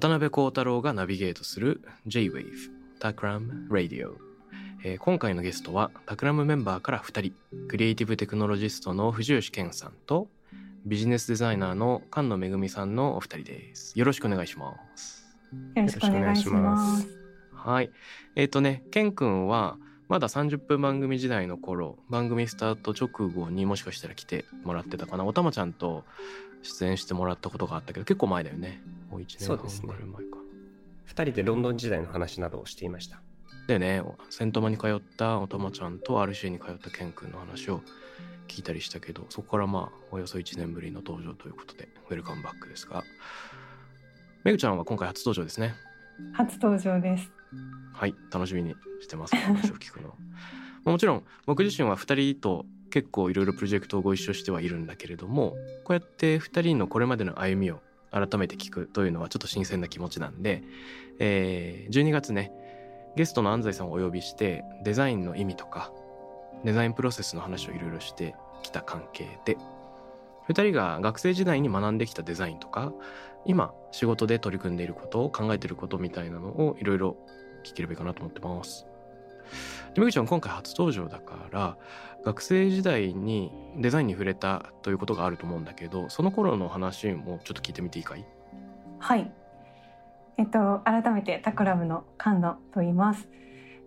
渡辺幸太郎がナビゲートする J-Wave タクラム Radio、えー今回のゲストはタクラムメンバーから2人。クリエイティブテクノロジストの藤吉健さんとビジネスデザイナーの菅野めぐみさんのお二人です。よろしくお願いします。よろしくお願いします。はい。えっ、とね健くんはまだ30分番組時代の頃番組スタート直後にもしかしたら来てもらってたかな。おたまちゃんと出演してもらったことがあったけど結構前だよね。もう1年半そうですね。ぐらい前か。2人でロンドン時代の話などをしていました。でね。セントマに通ったおたまちゃんと RCA に通ったケン君の話を聞いたりしたけどそこからまあおよそ1年ぶりの登場ということでウェルカムバックですが。めぐちゃんは今回初登場ですね。初登場です。はい。楽しみにしてます。お話を聞くの もちろん僕自身は2人と結構いろいろプロジェクトをご一緒してはいるんだけれどもこうやって2人のこれまでの歩みを改めて聞くというのはちょっと新鮮な気持ちなんで、えー12月ねゲストの安西さんをお呼びしてデザインの意味とかデザインプロセスの話をいろいろしてきた関係で2人が学生時代に学んできたデザインとか今仕事で取り組んでいることを考えていることみたいなのをいろいろ聞ければいいかなと思ってます。でめぐちゃん今回初登場だから学生時代にデザインに触れたということがあると思うんだけどその頃の話もちょっと聞いてみていいかい？はい。えっと改めてタクラムの菅野と言います。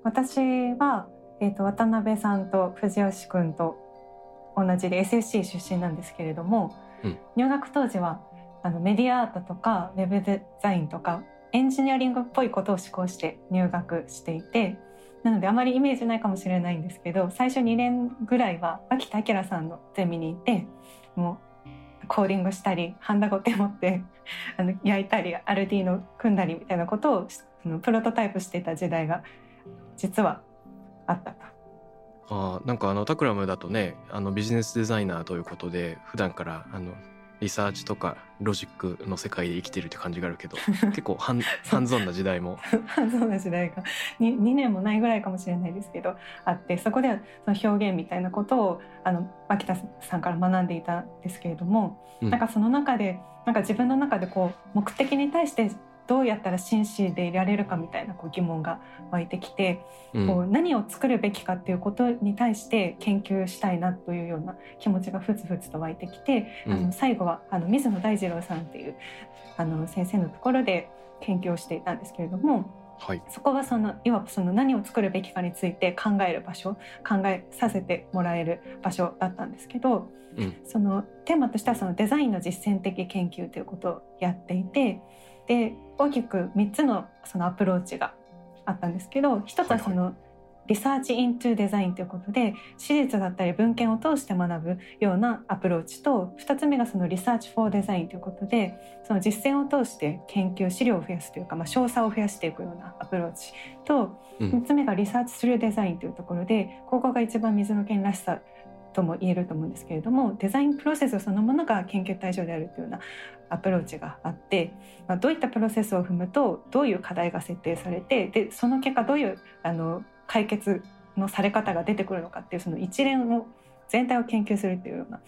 私はえっと渡辺さんと藤吉くんと同じで SSC 出身なんですけれども、うん入学当時はあのメディアアートとかウェブデザインとかエンジニアリングっぽいことを志向して入学していて。なのであまりイメージないかもしれないんですけど最初2年ぐらいは脇田玲さんのゼミにいてもうコーディングしたりハンダゴテ持って あの焼いたり Arduino 組んだりみたいなことをあのプロトタイプしてた時代が実はあったと。あなんかあの Takram だとねあのビジネスデザイナーということで普段からあのリサーチとかロジックの世界で生きてるって感じがあるけど 結構ハンハンズオンな時代も。そうな時代が 2, 2年もないぐらいかもしれないですけどあってそこではその表現みたいなことをあの秋田さんから学んでいたんですけれども、うん。なんかその中でなんか自分の中でこう目的に対してどうやったら真摯でいられるかみたいなこう疑問が湧いてきて、うん。こう何を作るべきかっていうことに対して研究したいなというような気持ちがふつふつと湧いてきて、うん。あの最後はあの水野大二郎さんっていうあの先生のところで研究をしていたんですけれどもはい。そこはそのいわばその何を作るべきかについて考える場所考えさせてもらえる場所だったんですけど、うん。そのテーマとしてはそのデザインの実践的研究ということをやっていてで大きく3つのそのアプローチがあったんですけど一つはその、 Research into Design ということで史実だったり文献を通して学ぶようなアプローチと2つ目がその Research for Design ということでその実践を通して研究資料を増やすというか、まあ、詳細を増やしていくようなアプローチとうん。3つ目がリサーチ・スルー・デザインというところでここが一番水の剣らしさとも言えると思うんですけれどもデザインプロセスそのものが研究対象であるというようなアプローチがあって、まあ、どういったプロセスを踏むとどういう課題が設定されてでその結果どういうあの解決のされ方が出てくるのかっていうその一連を全体を研究するっていうような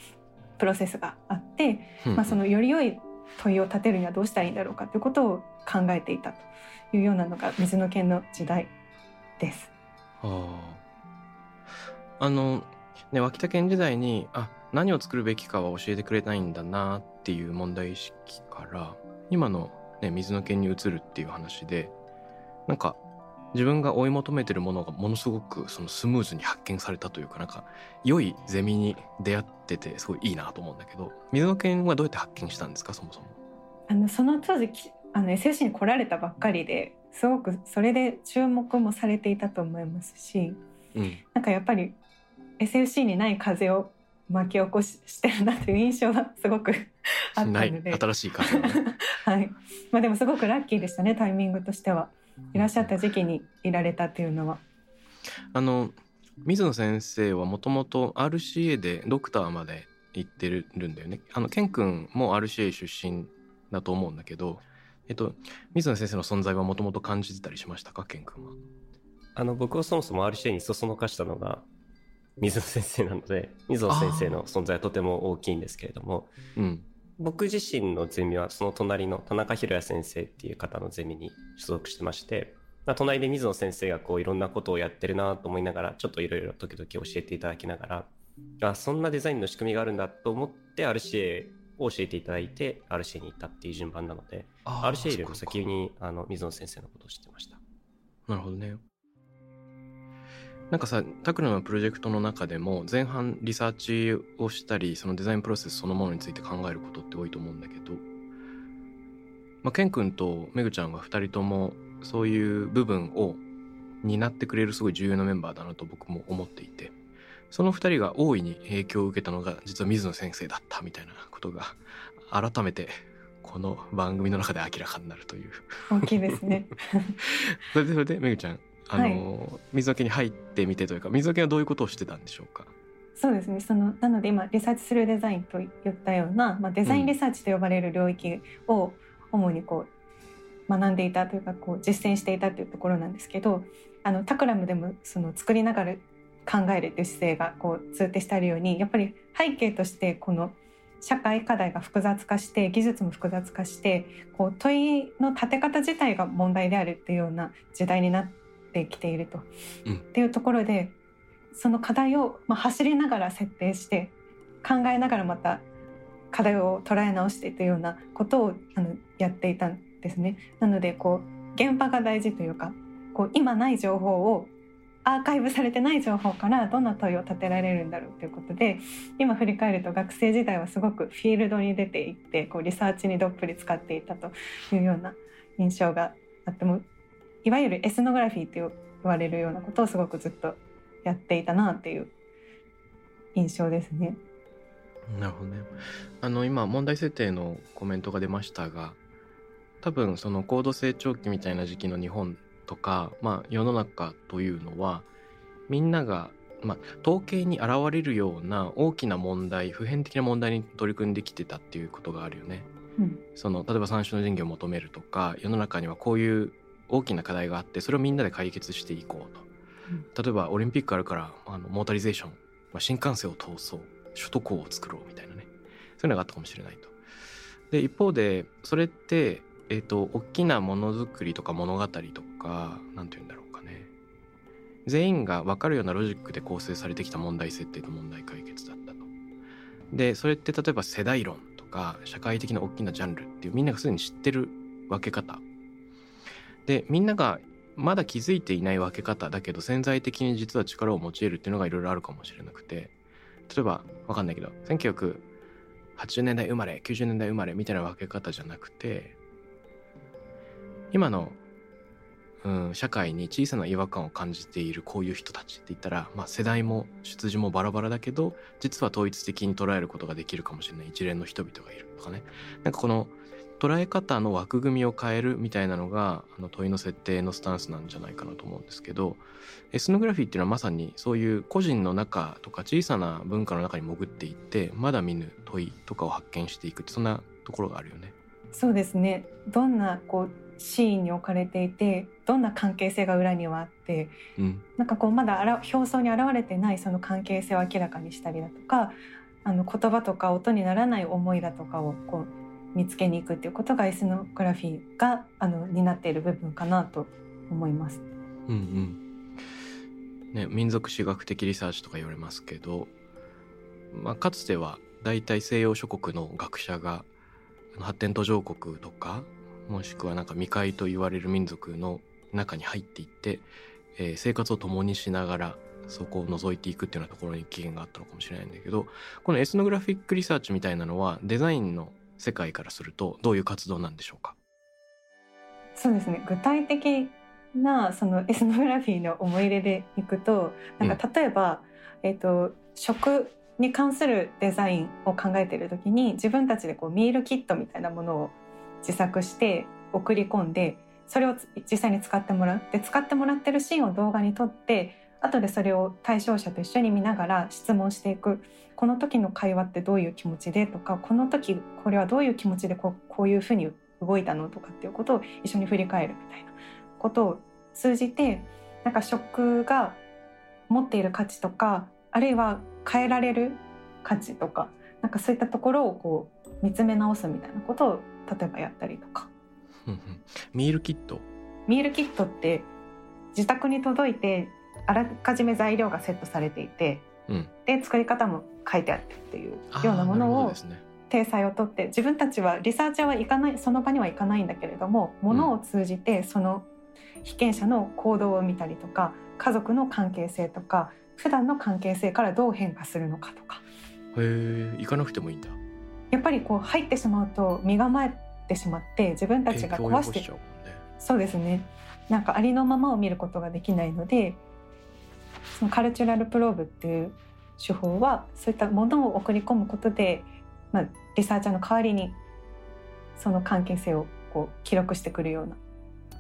プロセスがあって、まあ、そのより良い問いを立てるにはどうしたらいいんだろうかということを考えていたというようなのが水の剣の時代です。あああのね脇田県時代にあ何を作るべきかは教えてくれないんだなっていう問題意識から今の、ね、水の剣に移るっていう話でなんか自分が追い求めてるものがものすごくそのスムーズに発見されたというかなんか良いゼミに出会っててすごいいいなと思うんだけど水野犬はどうやって発見したんですかそもそも？あのその当時あの SFC に来られたばっかりですごくそれで注目もされていたと思いますし、うん、なんかやっぱり SFC にない風を巻き起こししてるなという印象はすごく あったので新しい風、ね、はいまあでもすごくラッキーでしたねタイミングとしてはいらっしゃった時期にいられたっていうのは。あの水野先生はもともと RCA でドクターまで行ってるんだよね。あのケン君も RCA 出身だと思うんだけど、えっと水野先生の存在はもともと感じてたりしましたか、ケン君は？あの僕はそもそも RCA にそそのかしたのが水野先生なので水野先生の存在はとても大きいんですけれども、うん、僕自身のゼミはその隣の田中宏也先生っていう方のゼミに所属してまして、まあ、隣で水野先生がこういろんなことをやってるなと思いながらちょっといろいろ時々教えていただきながらあそんなデザインの仕組みがあるんだと思って RCA を教えていただいて RCA に行ったっていう順番なので RCA よりも先にあの水野先生のことを知ってました。なるほどね。なんかさタクラのプロジェクトの中でも前半リサーチをしたりそのデザインプロセスそのものについて考えることって多いと思うんだけど、まあ、ケン君とメグちゃんは2人ともそういう部分を担ってくれるすごい重要なメンバーだなと僕も思っていて。その2人が大いに影響を受けたのが実は水野先生だったみたいなことが改めてこの番組の中で明らかになるという。大きいですね。それでそれでめぐちゃんあの、はい、水桶に入ってみてというか水桶はどういうことをしてたんでしょうか？そうですね。そのなので今リサーチするデザインと言ったような、まあ、デザインリサーチと呼ばれる領域を主にこう学んでいたというかこう実践していたというところなんですけどあのタクラムでもその作りながら考えるという姿勢がこう通底してあるようにやっぱり背景としてこの社会課題が複雑化して技術も複雑化してこう問いの立て方自体が問題であるっていうような時代になってってきていると、うん、っていうところでその課題を、まあ、走りながら設定して考えながらまた課題を捉え直してというようなことをあのやっていたんですね。なのでこう現場が大事というかこう今ない情報をアーカイブされてない情報からどんな問いを立てられるんだろうということで今振り返ると学生時代はすごくフィールドに出ていってこうリサーチにどっぷり使っていたというような印象があってもいわゆるエスノグラフィーって言われるようなことをすごくずっとやっていたなっていう印象ですね。なるほどね。あの今問題設定のコメントが出ましたが多分その高度成長期みたいな時期の日本とか、まあ、世の中というのはみんなが、まあ、統計に現れるような大きな問題普遍的な問題に取り組んできてたっていうことがあるよね。うん、その例えば三種の神器を求めるとか世の中にはこういう大きな課題があってそれをみんなで解決していこうと、うん、例えばオリンピックあるからあのモータリゼーション、まあ、新幹線を通そう。首都高を作ろうみたいなね。そういうのがあったかもしれないと。で一方でそれってえっ、ー、と大きなものづくりとか物語とか何て言うんだろうかね。全員が分かるようなロジックで構成されてきた問題設定と問題解決だったと。でそれって例えば世代論とか社会的な大きなジャンルっていうみんながすでに知ってる分け方でみんながまだ気づいていない分け方だけど潜在的に実は力を用いるっていうのがいろいろあるかもしれなくて。例えば分かんないけど1980年代生まれ90年代生まれみたいな分け方じゃなくて今の、うん、社会に小さな違和感を感じているこういう人たちって言ったら、まあ、世代も出自もバラバラだけど実は統一的に捉えることができるかもしれない一連の人々がいるとかね。なんかこの捉え方の枠組みを変えるみたいなのがあの問いの設定のスタンスなんじゃないかなと思うんですけどエスノグラフィーっていうのはまさにそういう個人の中とか小さな文化の中に潜っていってまだ見ぬ問いとかを発見していくってそんなところがあるよね。そうですねどんなこうシーンに置かれていてどんな関係性が裏にはあって、うん、なんかこうまだ表層に現れてないその関係性を明らかにしたりだとかあの言葉とか音にならない思いだとかをこう見つけに行くっていうことがエスノグラフィーがあの担っている部分かなと思います。うんうんね、民族史学的リサーチとか言われますけど、まあ、かつては大体西洋諸国の学者が発展途上国とかもしくはなんか未開と言われる民族の中に入っていって、えー生活を共にしながらそこを覗いていくっていうようなところに起源があったのかもしれないんだけどこのエスノグラフィックリサーチみたいなのはデザインの世界からするとどういう活動なんでしょうか？そうですね。具体的なそのエスノグラフィーの思い入れでいくとなんか例えば、えっと食に関するデザインを考えている時に自分たちでこうミールキットみたいなものを自作して送り込んでそれをつ実際に使ってもらう。で使ってもらってるシーンを動画に撮って後でそれを対象者と一緒に見ながら質問していく。この時の会話ってどういう気持ちで？とかこの時これはどういう気持ちでこうこういうふうに動いたの？とかっていうことを一緒に振り返るみたいな。ことを通じてなんか食が持っている価値とかあるいは変えられる価値とかなんかそういったところをこう見つめ直すみたいなことを例えばやったりとか。ミールキット？ミールキットって自宅に届いてあらかじめ材料がセットされていてうん。で作り方も書いてあってっていうようなものを体裁をとって自分たちはリサーチャーは行かないその場には行かないんだけれどもものを通じてその被験者の行動を見たりとか家族の関係性とか普段の関係性からどう変化するのかとか。へえ行かなくてもいいんだ。やっぱりこう入ってしまうと身構えてしまって自分たちが壊してねそうですね。なんかありのままを見ることができないのでそのカルチュラルプローブっていう手法はそういったものを送り込むことで、まあ、リサーチャーの代わりにその関係性をこう記録してくるような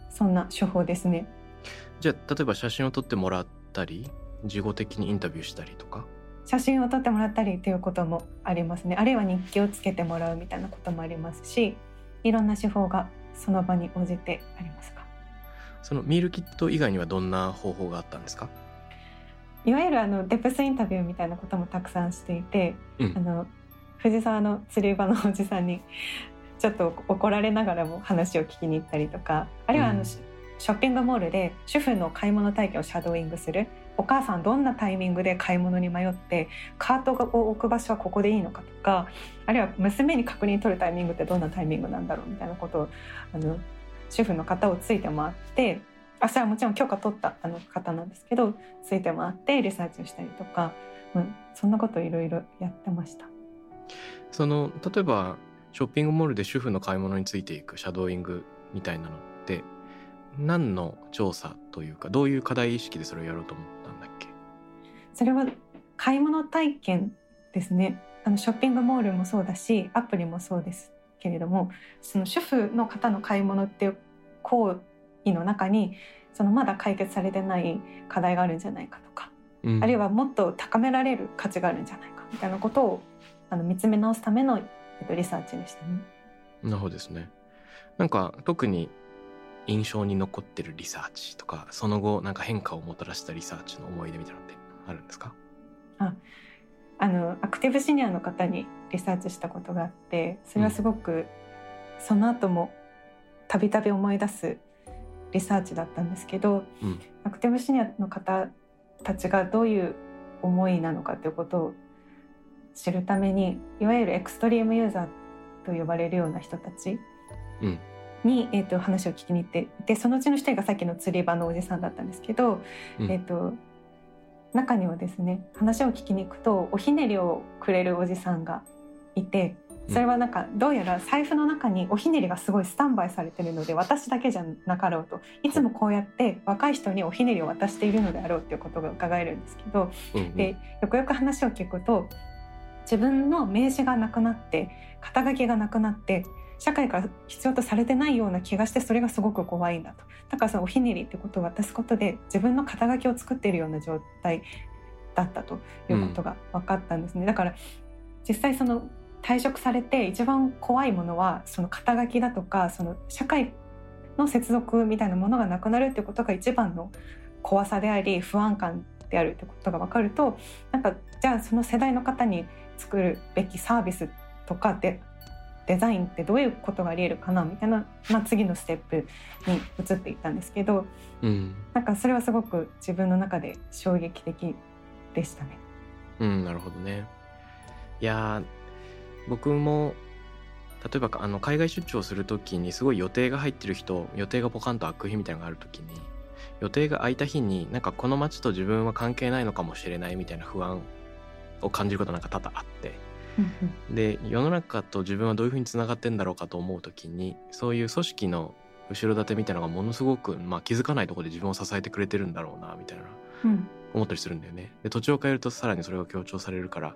そんな手法ですね。じゃあ例えば写真を撮ってもらったり事後的にインタビューしたりとか？写真を撮ってもらったりということもありますね。あるいは日記をつけてもらうみたいなこともありますしいろんな手法がその場に応じてありますがそのミールキット以外にはどんな方法があったんですか？いわゆるあのデプスインタビューみたいなこともたくさんしていて、うん。あの藤沢の釣り場のおじさんにちょっと怒られながらも話を聞きに行ったりとかあるいはあの、うん。シショッピングモールで主婦の買い物体験をシャドーイングする。お母さんどんなタイミングで買い物に迷ってカートを置く場所はここでいいのかとかあるいは娘に確認取るタイミングってどんなタイミングなんだろうみたいなことをあの主婦の方をついて回ってあそれはもちろん許可取ったあの方なんですけどついて回ってリサーチをしたりとか、うん、そんなこといろいろやってました。その例えばショッピングモールで主婦の買い物についていくシャドーイングみたいなのって何の調査というかどういう課題意識でそれをやろうと思ったんだっけ？それは買い物体験ですねあのショッピングモールもそうだしアプリもそうですけれどもその主婦の方の買い物っていう行為の中にそのまだ解決されてない課題があるんじゃないかとか、うん。あるいはもっと高められる価値があるんじゃないかみたいなことをあの見つめ直すための、えっと、リサーチでしたね。なるほどですね。なんか特に印象に残ってるリサーチとかその後なんか変化をもたらしたリサーチの思い出みたいなのってあるんですか？あのアクティブシニアの方にリサーチしたことがあってそれはすごく、その後もたびたび思い出すリサーチだったんですけど、うん。アクティブシニアの方たちがどういう思いなのかということを知るためにいわゆるエクストリームユーザーと呼ばれるような人たちうん。に、えー、と話を聞きに行ってでそのうちの一人がさっきの釣り場のおじさんだったんですけど、うん。えっ、と中にはですね話を聞きに行くとおひねりをくれるおじさんがいてそれはなんかどうやら財布の中におひねりがすごいスタンバイされてるので私だけじゃなかろうと。いつもこうやって若い人におひねりを渡しているのであろうっていうことが伺えるんですけど。うんうん。でよくよく話を聞くと自分の名刺がなくなって肩書きがなくなって社会から必要とされてないような気がしてそれがすごく怖いんだと。だからそのおひねりってことを渡すことで自分の肩書きを作っているような状態だったということが分かったんですね、だから実際その退職されて一番怖いものはその肩書きだとかその社会の接続みたいなものがなくなるってことが一番の怖さであり不安感であるってことが分かるとなんかじゃあその世代の方に作るべきサービスとかでデザインってどういうことがありえるかなみたいな、まあ、次のステップに移っていったんですけどうんなんかそれはすごく自分の中で衝撃的でしたね。うんなるほどねいや僕も例えばあの海外出張する時にすごい予定が入ってる人予定がポカンと開く日みたいなのがある時に予定が空いた日になんかこの街と自分は関係ないのかもしれないみたいな不安を感じることなんか多々あって。で世の中と自分はどういうふうにつながってんだろうかと思う時にそういう組織の後ろ盾みたいなのがものすごく、まあ、気づかないところで自分を支えてくれてるんだろうなみたいな。うん。思ったりするんだよね。で土地を変えるとさらにそれが強調されるから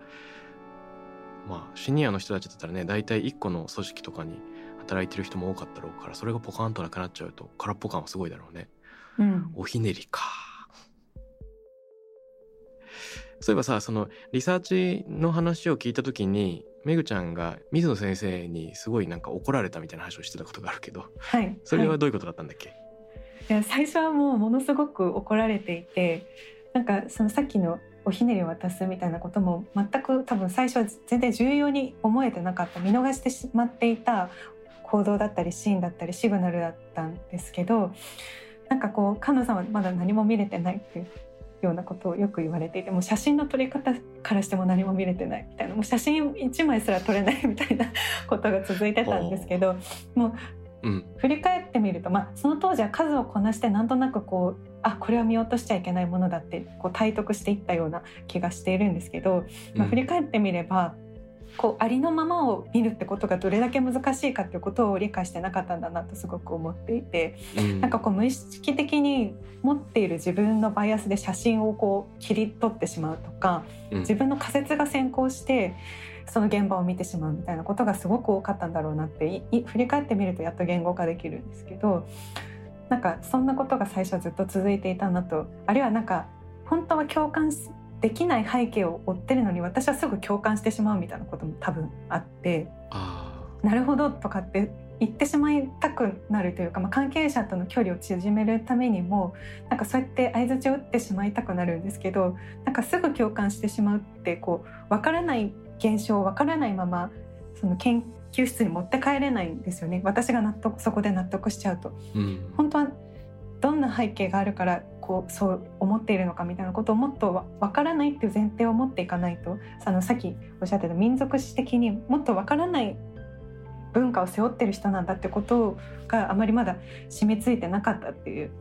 まあシニアの人たちだったらね大体1個の組織とかに働いてる人も多かったろうからそれがポカンとなくなっちゃうと空っぽ感はすごいだろうね。うんおひねりか。そういえばさそのリサーチの話を聞いた時にめぐちゃんが水野先生にすごいなんか怒られたみたいな話をしてたことがあるけどはいはそれはどういうことだったんだっけ、いや最初はもうものすごく怒られていてなんかそのさっきのおひねりを渡すみたいなことも全く多分最初は全然重要に思えてなかった見逃してしまっていた行動だったりシーンだったりシグナルだったんですけどなんかこう菅野さんはまだ何も見れてないっていうようなことをよく言われていてもう写真の撮り方からしても何も見れてないみたいなもう写真1枚すら撮れないみたいなことが続いてたんですけどもううん。振り返ってみると、まあ、その当時は数をこなしてなんとなくこうあこれは見落としちゃいけないものだってこう体得していったような気がしているんですけど、まあ、振り返ってみれば、こうありのままを見るってことがどれだけ難しいかっていうことを理解してなかったんだなとすごく思っていてうん。なんかこう無意識的に持っている自分のバイアスで写真をこう切り取ってしまうとかうん。自分の仮説が先行してその現場を見てしまうみたいなことがすごく多かったんだろうなって振り返ってみるとやっと言語化できるんですけどなんかそんなことが最初はずっと続いていたなとあるいはなんか本当は共感しできない背景を追ってるのに私はすぐ共感してしまうみたいなことも多分あってあなるほどとかって言ってしまいたくなるというか、まあ、関係者との距離を縮めるためにもなんかそうやって相づちを打ってしまいたくなるんですけどなんかすぐ共感してしまうってこう分からない現象分からないままその研究室に持って帰れないんですよね私が納得そこで納得しちゃうと。ーうん本当はどんな背景があるからこうそう思っているのかみたいなことをもっとわ分からないっていう前提を持っていかないとあのさっきおっしゃってた民族史的にもっと分からない文化を背負ってる人なんだってことがあまりまだ染みついてなかったっていう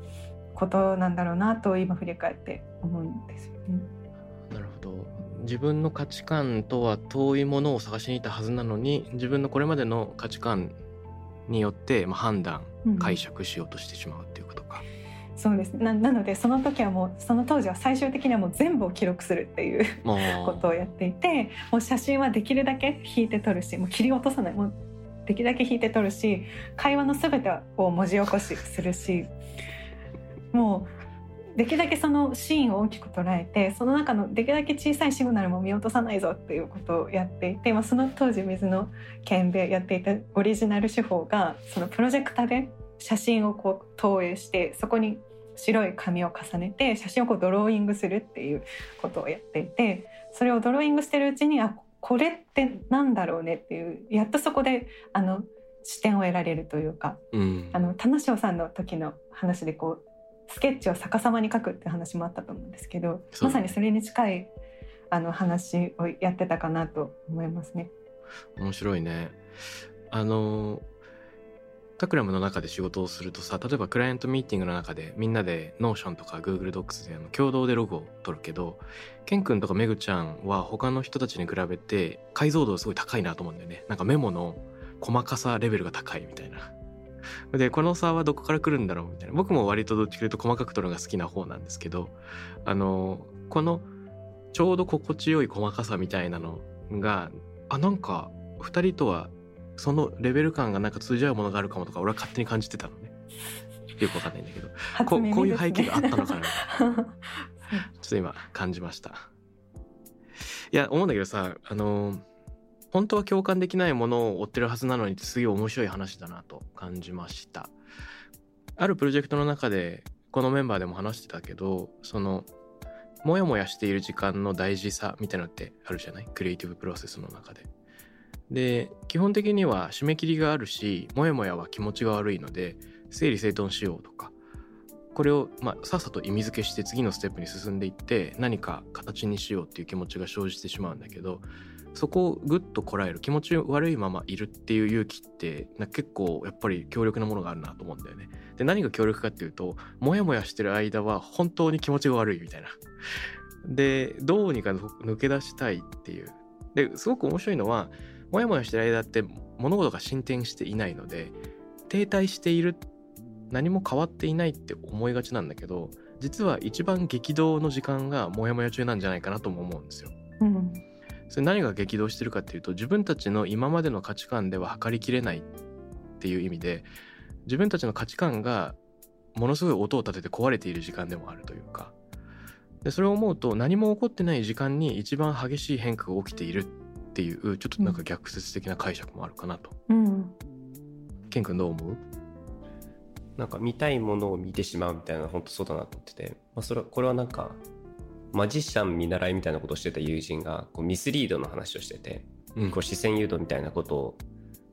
ことなんだろうなと今振り返って思うんですよね。自分の価値観とは遠いものを探しに行ったはずなのに自分のこれまでの価値観によって、まあ、判断うん。解釈しようとしてしまうっていうことか。そうです。ななのでその時はもうその当時は最終的にはもう全部を記録するっていうことをやっていてもう写真はできるだけ引いて撮るしもう切り落とさない。もうできるだけ引いて撮るし会話の全てを文字起こしするしもうできるだけそのシーンを大きく捉えてその中のできるだけ小さいシグナルも見落とさないぞっていうことをやっていて、まあ、その当時水の剣でやっていたオリジナル手法がそのプロジェクタで写真をこう投影してそこに白い紙を重ねて写真をこうドローイングするっていうことをやっていてそれをドローイングしてるうちにあこれってなんだろうねっていうやっとそこであの視点を得られるというかうん。あの田無さんの時の話でこうスケッチを逆さまに描くって話もあったと思うんですけどまさにそれに近いあの話をやってたかなと思いますね。面白いね。あのタクラムの中で仕事をするとさ例えばクライアントミーティングの中でみんなで Notion とか Google Docs であの共同でログを取るけどケン君とかメグちゃんは他の人たちに比べて解像度すごい高いなと思うんだよねなんかメモの細かさレベルが高いみたいな。でこの差はどこから来るんだろうみたいな。僕も割とどっちかというと細かく取るのが好きな方なんですけどあのこのちょうど心地よい細かさみたいなのがあなんか2人とはそのレベル感がなんか通じ合うものがあるかもとか俺は勝手に感じてたのね。よくわかんないんだけど。こうこういう背景があったのかな。ちょっと今感じました。いや思うんだけどさあの本当は共感できないものを追ってるはずなのにすげえ面白い話だなと感じました。あるプロジェクトの中でこのメンバーでも話してたけどそのモヤモヤしている時間の大事さみたいなのってあるじゃない？クリエイティブプロセスの中で。で基本的には締め切りがあるしモヤモヤは気持ちが悪いので整理整頓しようとか。これを、まあ、さっさと意味付けして次のステップに進んでいって何か形にしようっていう気持ちが生じてしまうんだけどそこをぐっとこらえる気持ち悪いままいるっていう勇気って結構やっぱり強力なものがあるなと思うんだよね。で何が強力かっていうとモヤモヤしてる間は本当に気持ちが悪いみたいな。でどうにか抜け出したいっていう。ですごく面白いのはモヤモヤしてる間って物事が進展していないので停滞している何も変わっていないって思いがちなんだけど実は一番激動の時間がモヤモヤ中なんじゃないかなとも思うんですよ。うんそれ何が激動してるかっていうと自分たちの今までの価値観では測りきれないっていう意味で自分たちの価値観がものすごい音を立てて壊れている時間でもあるというか。でそれを思うと何も起こってない時間に一番激しい変化が起きているっていうちょっとなんか逆説的な解釈もあるかなと。うん。ケン君どう思う？なんか見たいものを見てしまうみたいな本当そうだなと思ってて、まあ、それはこれはなんかマジシャン見習いみたいなことをしてた友人がこうミスリードの話をしてて、うん。こう視線誘導みたいなこと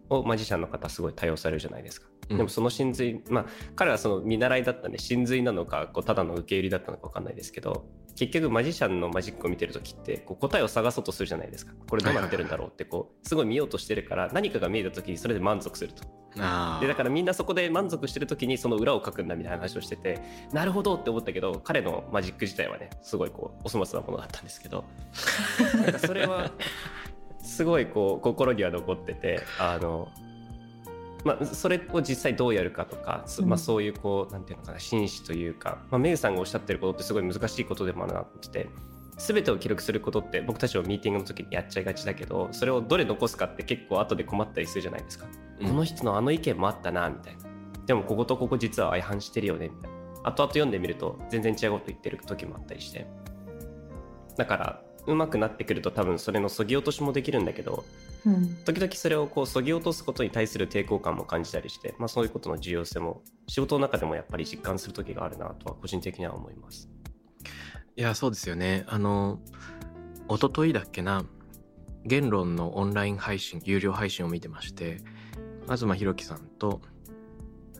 をマジシャンの方すごい多用されるじゃないですか。うん。でもその真髄まあ彼はその見習いだったんで真髄なのかこうただの受け入れだったのか分かんないですけど結局マジシャンのマジックを見てる時ってこう答えを探そうとするじゃないですか。これどうなってるんだろうってこうすごい見ようとしてるから何かが見えた時にそれで満足すると。あでだからみんなそこで満足してる時にその裏を書くんだみたいな話をしててなるほどって思ったけど彼のマジック自体はねすごいこうお粗末なものだったんですけど。なんかそれはすごいこう心には残っててあのまあ、それを実際どうやるかとか、そまあ、そういうこうなんていうのかな紳士というか、まあ、メグさんがおっしゃってることってすごい難しいことでもあるなってて全てを記録することって僕たちのミーティングの時にやっちゃいがちだけどそれをどれ残すかって結構後で困ったりするじゃないですか。うん。この人のあの意見もあったなみたいな。でもこことここ実は相反してるよねみたいな。後々読んでみると全然違うこと言ってる時もあったりして。だから上手くなってくると多分それのそぎ落としもできるんだけどうん。時々それをこうそぎ落とすことに対する抵抗感も感じたりして、まあ、そういうことの重要性も仕事の中でもやっぱり実感する時があるなとは個人的には思います。いやそうですよね。あの一昨日だっけな言論のオンライン配信有料配信を見てまして東博樹さんと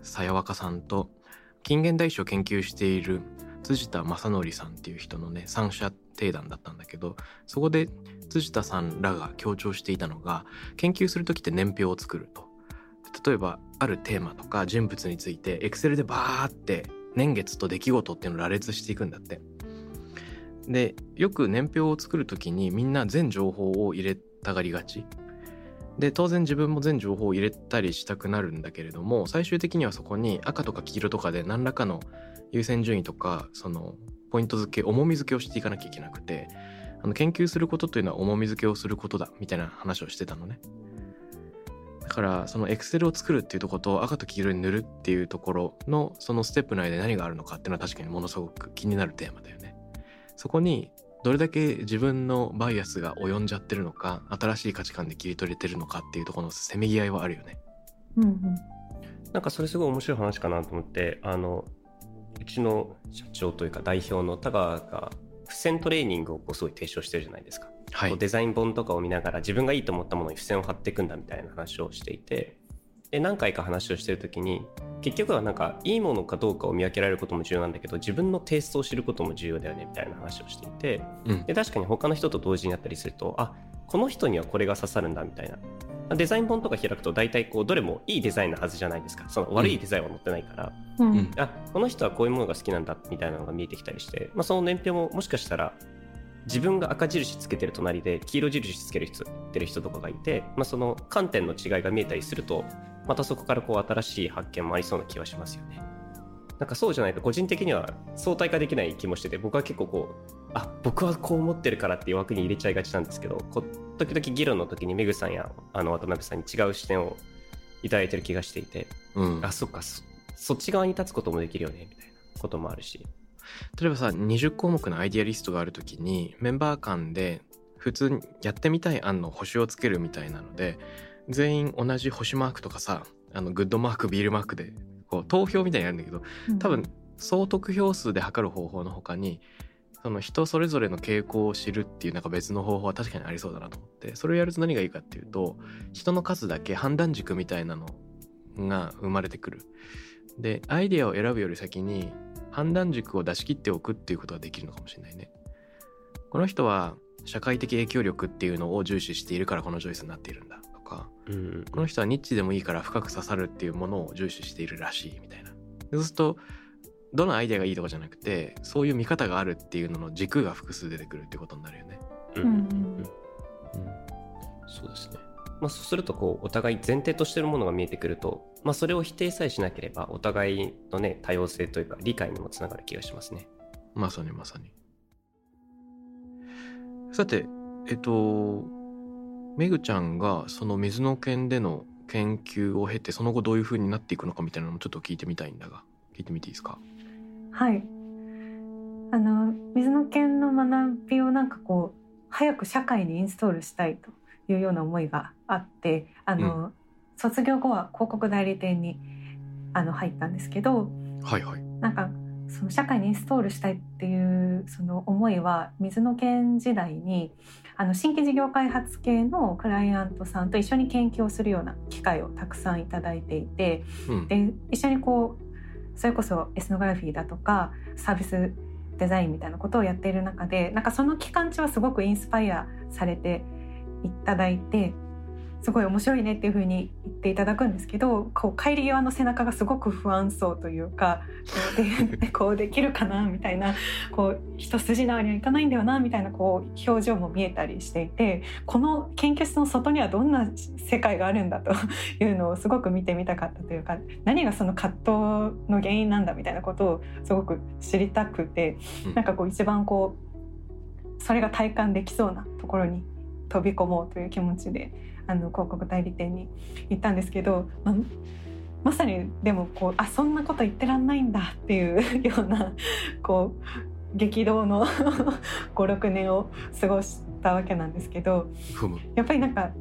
さやわかさんと近現代史を研究している辻田正則さんっていう人のね三者定談だったんだけどそこで辻田さんらが強調していたのが研究する時って年表を作ると。例えばあるテーマとか人物について Excel でバーって年月と出来事っていうのを羅列していくんだって。でよく年表を作る時にみんな全情報を入れたがりがち。で当然自分も全情報を入れたりしたくなるんだけれども最終的にはそこに赤とか黄色とかで何らかの優先順位とかそのポイント付け重み付けをしていかなきゃいけなくてあの研究することというのは重み付けをすることだみたいな話をしてたのね。だからその Excel を作るっていうとこと赤と黄色に塗るっていうところのそのステップ内で何があるのかっていうのは確かにものすごく気になるテーマだよね。そこにどれだけ自分のバイアスが及んじゃってるのか新しい価値観で切り取れてるのかっていうところのせめぎ合いはあるよね。うんうん。なんかそれすごい面白い話かなと思ってあのうちの社長というか代表の田川が付箋トレーニングをこうすごい提唱してるじゃないですか。はい。こうデザイン本とかを見ながら自分がいいと思ったものに付箋を貼っていくんだみたいな話をしていてで何回か話をしてる時に結局はなんかいいものかどうかを見分けられることも重要なんだけど自分のテイストを知ることも重要だよねみたいな話をしていてうん。で確かに他の人と同時にやったりするとあこの人にはこれが刺さるんだみたいな。デザイン本とか開くと大体こうどれもいいデザインなはずじゃないですか。その悪いデザインは載ってないから、うん。うん。あこの人はこういうものが好きなんだみたいなのが見えてきたりして、まあ、その年表ももしかしたら自分が赤印つけてる隣で黄色印つける人てる人とかがいて、まあ、その観点の違いが見えたりするとまたそこからこう新しい発見もありそうな気はしますよね。なんかそうじゃないと個人的には相対化できない気もしてて僕は結構こうあ僕はこう思ってるからっていう枠に入れちゃいがちなんですけどこう時々議論の時にメグさんやあの渡辺さんに違う視点をいただいてる気がしていてうんあそっかそそっち側に立つこともできるよねみたいなこともあるし例えばさ20項目のアイディアリストがある時にメンバー間で普通にやってみたい案の星をつけるみたいなので全員同じ星マークとかさあのグッドマークビールマークでこう投票みたいになるんだけど多分総得票数で測る方法の他にその人それぞれの傾向を知るっていうなんか別の方法は確かにありそうだなと思ってそれをやると何がいいかっていうと人の数だけ判断軸みたいなのが生まれてくる。でアイデアを選ぶより先に判断軸を出し切っておくっていうことができるのかもしれないね。この人は社会的影響力っていうのを重視しているからこのチョイスになっているうんこの人はニッチでもいいから深く刺さるっていうものを重視しているらしいみたいなそうするとどのアイデアがいいとかじゃなくてそういう見方があるっていうのの軸が複数出てくるってことになるよね。うんうんうんそうですね。まあ、そうするとこうお互い前提としてるものが見えてくると、まあ、それを否定さえしなければお互いのね多様性というか理解にもつながる気がしますね。まさにまさに。さてえっとめぐちゃんがその水の剣での研究を経てその後どういう風になっていくのかみたいなのもちょっと聞いてみたいんだが聞いてみていいですか？はい。あの水の剣の学びをなんかこう早く社会にインストールしたいというような思いがあって、あの、卒業後は広告代理店にあの入ったんですけど、はいはい。なんかその社会にインストールしたいっていうその思いは水の剣時代にあの新規事業開発系のクライアントさんと一緒に研究をするような機会をたくさんいただいていてうん。で一緒にこうそれこそエスノグラフィーだとかサービスデザインみたいなことをやっている中でなんかその期間中はすごくインスパイアされていただいてすごい面白いねっていう風に言っていただくんですけどこう帰り際の背中がすごく不安そうというかこうで こうできるかなみたいなこう一筋縄にはいかないんだよなみたいなこう表情も見えたりしていてこの研究室の外にはどんな世界があるんだというのをすごく見てみたかったというか何がその葛藤の原因なんだみたいなことをすごく知りたくてうん。なんかこう一番こうそれが体感できそうなところに飛び込もうという気持ちであの広告代理店に行ったんですけど、まあまさにでもこうあそんなこと言ってらんないんだっていう ようなこう激動の 56年を過ごしたわけなんですけど。やっぱりなんか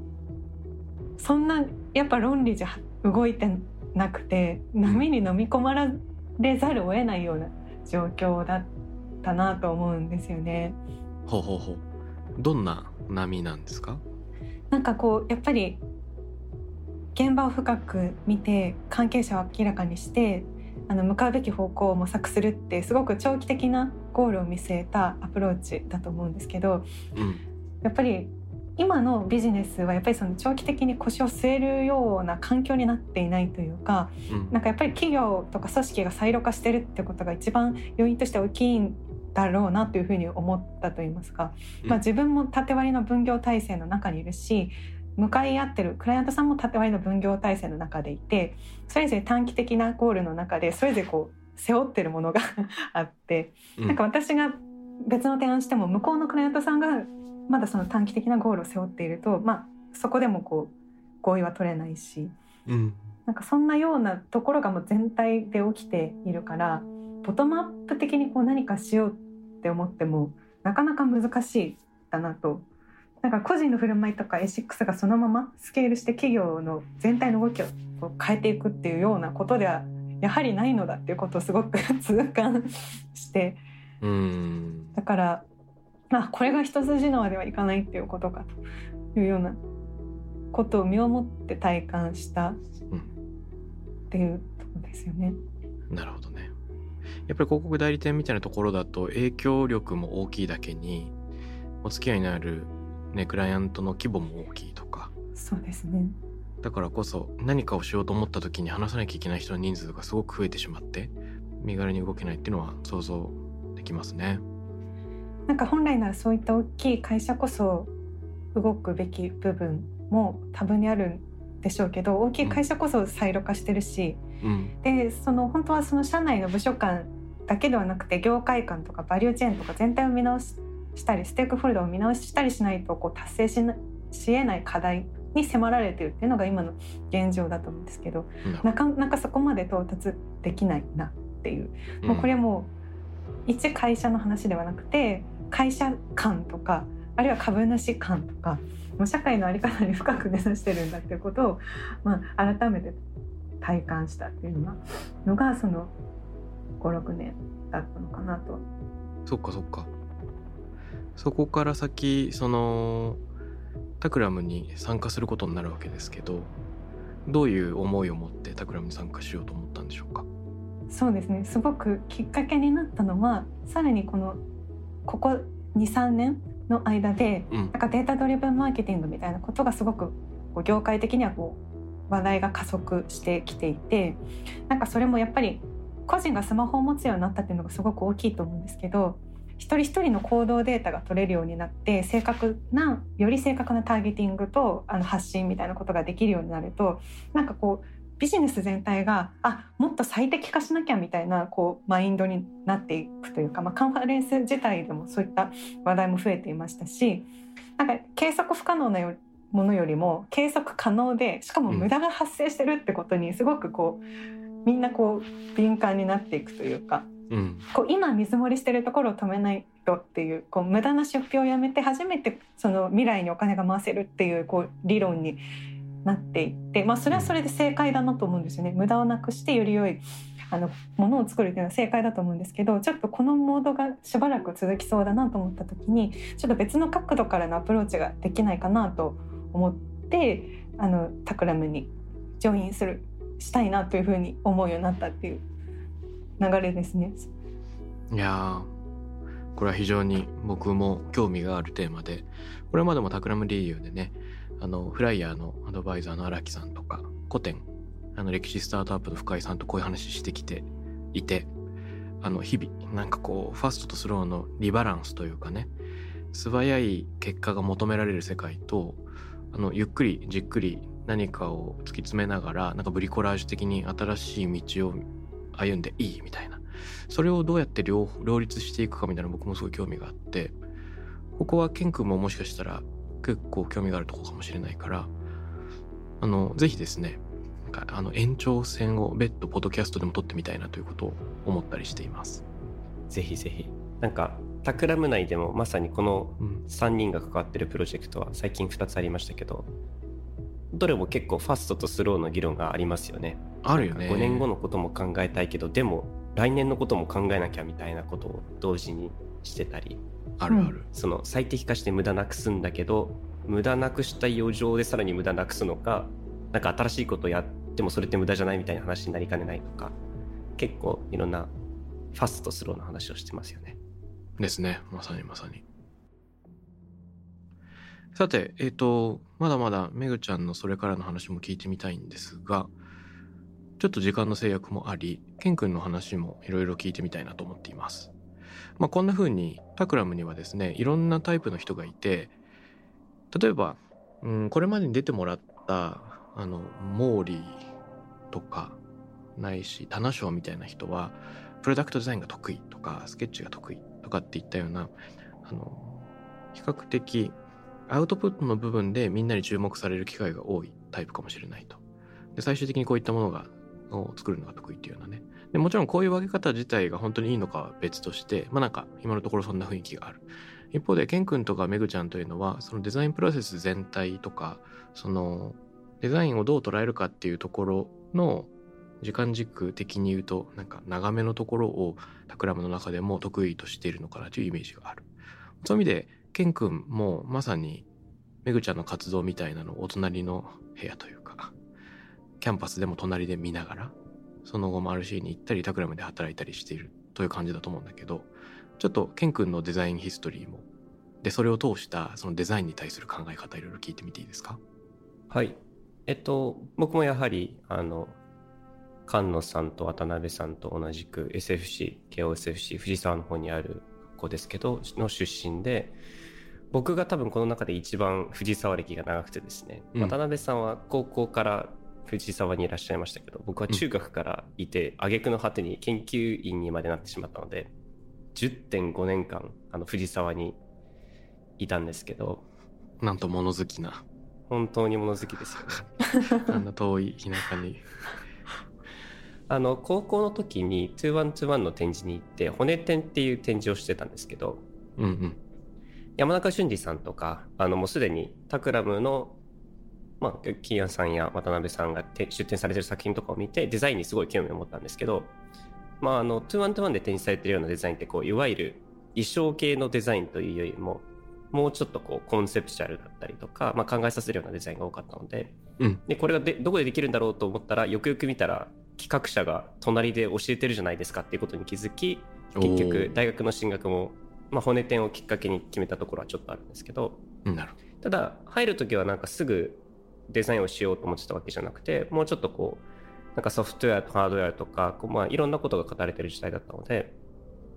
そんなやっぱ論理じゃ動いてなくて波に飲み込まれざるを得ないような状況だったなと思うんですよね。ほうほうほう。どんな波なんですか？なんかこうやっぱり現場を深く見て関係者を明らかにしてあの向かうべき方向を模索するってすごく長期的なゴールを見据えたアプローチだと思うんですけどうん。やっぱり今のビジネスはやっぱりその長期的に腰を据えるような環境になっていないというかうん。なんかやっぱり企業とか組織がサイロ化してるってことが一番要因として大きいんだろうなというふうに思ったと言いますか、まあ、うん自分も縦割りの分業体制の中にいるし向かい合ってるクライアントさんも縦割りの分業体制の中でいてそれぞれ短期的なゴールの中でそれぞれこう背負ってるものが あってうん。なんか私が別の提案しても向こうのクライアントさんがまだその短期的なゴールを背負っていると、まあ、そこでもこう合意は取れないしうん。なんかそんなようなところがもう全体で起きているからボトムアップ的にこう何かしようって思ってもなかなか難しいだなと。なんか個人の振る舞いとか A6 がそのままスケールして企業の全体の動きを変えていくっていうようなことではやはりないのだっていうことをすごく痛感してうん。だからあこれが一筋縄ではいかないっていうことかというようなことを身をもって体感したっていうところですよね。なるほどね。やっぱり広告代理店みたいなところだと影響力も大きいだけにお付き合いのある、ね、クライアントの規模も大きいとかそうですね。だからこそ何かをしようと思った時に話さなきゃいけない人の人数がすごく増えてしまって身軽に動けないっていうのは想像できますね。なんか本来ならそういった大きい会社こそ動くべき部分も多分にあるんでしょうけど大きい会社こそサイロ化してるし、うんでその本当はその社内の部署間だけではなくて業界間とかバリューチェーンとか全体を見直ししたりステークホルダーを見直したりしないとこう達成しなしえない課題に迫られてるっていうのが今の現状だと思うんですけどなかなかそこまで到達できないなっていう。もうこれはもう一会社の話ではなくて会社間とかあるいは株主間とかもう社会の在り方に深く根ざしてるんだっていうことを、まあ、改めて体感したっていうのがその56年だったのかなと。そっかそっか。そこから先そのタクラムに参加することになるわけですけどどういう思いを持ってタクラムに参加しようと思ったんでしょうか？そうですね。すごくきっかけになったのはさらにこのここ23年の間でうん。なんかデータドリブンマーケティングみたいなことがすごく業界的にはこう話題が加速してきていてなんかそれもやっぱり個人がスマホを持つようになったっていうのがすごく大きいと思うんですけど一人一人の行動データが取れるようになって正確なより正確なターゲティングとあの発信みたいなことができるようになるとなんかこうビジネス全体があもっと最適化しなきゃみたいなこうマインドになっていくというか、まあ、カンファレンス自体でもそういった話題も増えていましたしなんか計測不可能なよものよりも計測可能でしかも無駄が発生してるってことにすごくこうみんなこう敏感になっていくというかうん。こう今水盛りしてるところを止めないとっていうこう無駄な出費をやめて初めてその未来にお金が回せるっていうこう理論になっていって、まあ、それはそれで正解だなと思うんですよね。無駄をなくしてより良いあのものを作るっていうのは正解だと思うんですけどちょっとこのモードがしばらく続きそうだなと思った時にちょっと別の角度からのアプローチができないかなと思思ってあのタクラムにジョインするしたいなというふうに思うようになったっていう流れですね。いやこれは非常に僕も興味があるテーマでこれまでもタクラム DU でねあのフライヤーのアドバイザーの荒木さんとか古典あの歴史スタートアップの深井さんとこういう話してきていてあの日々なんかこうファストとスローのリバランスというかね素早い結果が求められる世界とあのゆっくりじっくり何かを突き詰めながらなんかブリコラージュ的に新しい道を歩んでいいみたいなそれをどうやって両立していくかみたいな僕もすごい興味があってここはケン君ももしかしたら結構興味があるとこかもしれないからあのぜひですねなんかあの延長戦を別途ポッドキャストでも撮ってみたいなということを思ったりしています。ぜひぜひ。なんか、タクラム内でもまさにこのうん、3人が関わってるプロジェクトは最近2つありましたけど、どれも結構ファストとスローの議論がありますよね。あるよね。5年後のことも考えたいけど、でも来年のことも考えなきゃみたいなことを同時にしてたり、あるある。その最適化して無駄なくすんだけど、無駄なくした余剰でさらに無駄なくすのか、なんか新しいことやってもそれって無駄じゃないみたいな話になりかねないとか、結構いろんなファストスローの話をしてますよね。ですね。まさにまさに。さて、えっ、と、まだまだめぐちゃんのそれからの話も聞いてみたいんですが、ちょっと時間の制約もあり、ケン君の話もいろいろ聞いてみたいなと思っています。まあ、こんな風にタクラムにはですね、いろんなタイプの人がいて、例えば、うん、これまでに出てもらった、あの、モーリーとか、ないし、タナショーみたいな人は、プロダクトデザインが得意とか、スケッチが得意かっていったような、あの、比較的アウトプットの部分でみんなに注目される機会が多いタイプかもしれないと。で、最終的にこういったものが、を作るのが得意っていうようなね。で、もちろんこういう分け方自体が本当にいいのかは別として、まあなんか今のところそんな雰囲気がある。一方で、ケン君とかメグちゃんというのは、そのデザインプロセス全体とか、そのデザインをどう捉えるかっていうところの時間軸的に言うと、なんか長めのところをタクラムの中でも得意としているのかなというイメージがある。そういう意味で、ケン君もまさにメグちゃんの活動みたいなのをお隣の部屋というか、キャンパスでも隣で見ながら、その後も RC に行ったりタクラムで働いたりしているという感じだと思うんだけど、ちょっとケン君のデザインヒストリーも、で、それを通したそのデザインに対する考え方いろいろ聞いてみていいですか？はい。えっと、僕もやはり、あの、菅野さんと渡辺さんと同じく SFC、KOSFC、藤沢の方にある子ですけど、の出身で、僕が多分この中で一番藤沢歴が長くてですね、うん渡辺さんは高校から藤沢にいらっしゃいましたけど、僕は中学からいて、挙句の果てに研究員にまでなってしまったので、10.5年間、あの、藤沢にいたんですけど、なんと物好きな、本当に物好きですよね。あんな遠い田舎に。あの高校の時に2121の展示に行って骨展っていう展示をしてたんですけどうんうん。山中俊二さんとかあのもうすでにタクラムの、まあ、キーヤンさんや渡辺さんが出展されてる作品とかを見てデザインにすごい興味を持ったんですけど、まあ、あの2121で展示されてるようなデザインってこういわゆる衣装系のデザインというよりももうちょっとこうコンセプチュアルだったりとか、まあ、考えさせるようなデザインが多かったので,、うんでこれがでどこでできるんだろうと思ったらよくよく見たら企画者が隣で教えてるじゃないですかっていうことに気づき結お局ー大学の進学もまあ、骨点をきっかけに決めたところはちょっとあるんですけど。ただ入る時はなんかすぐデザインをしようと思ってたわけじゃなくてもうちょっとこうなんかソフトウェアとハードウェアとかこうまあいろんなことが語られてる時代だったので、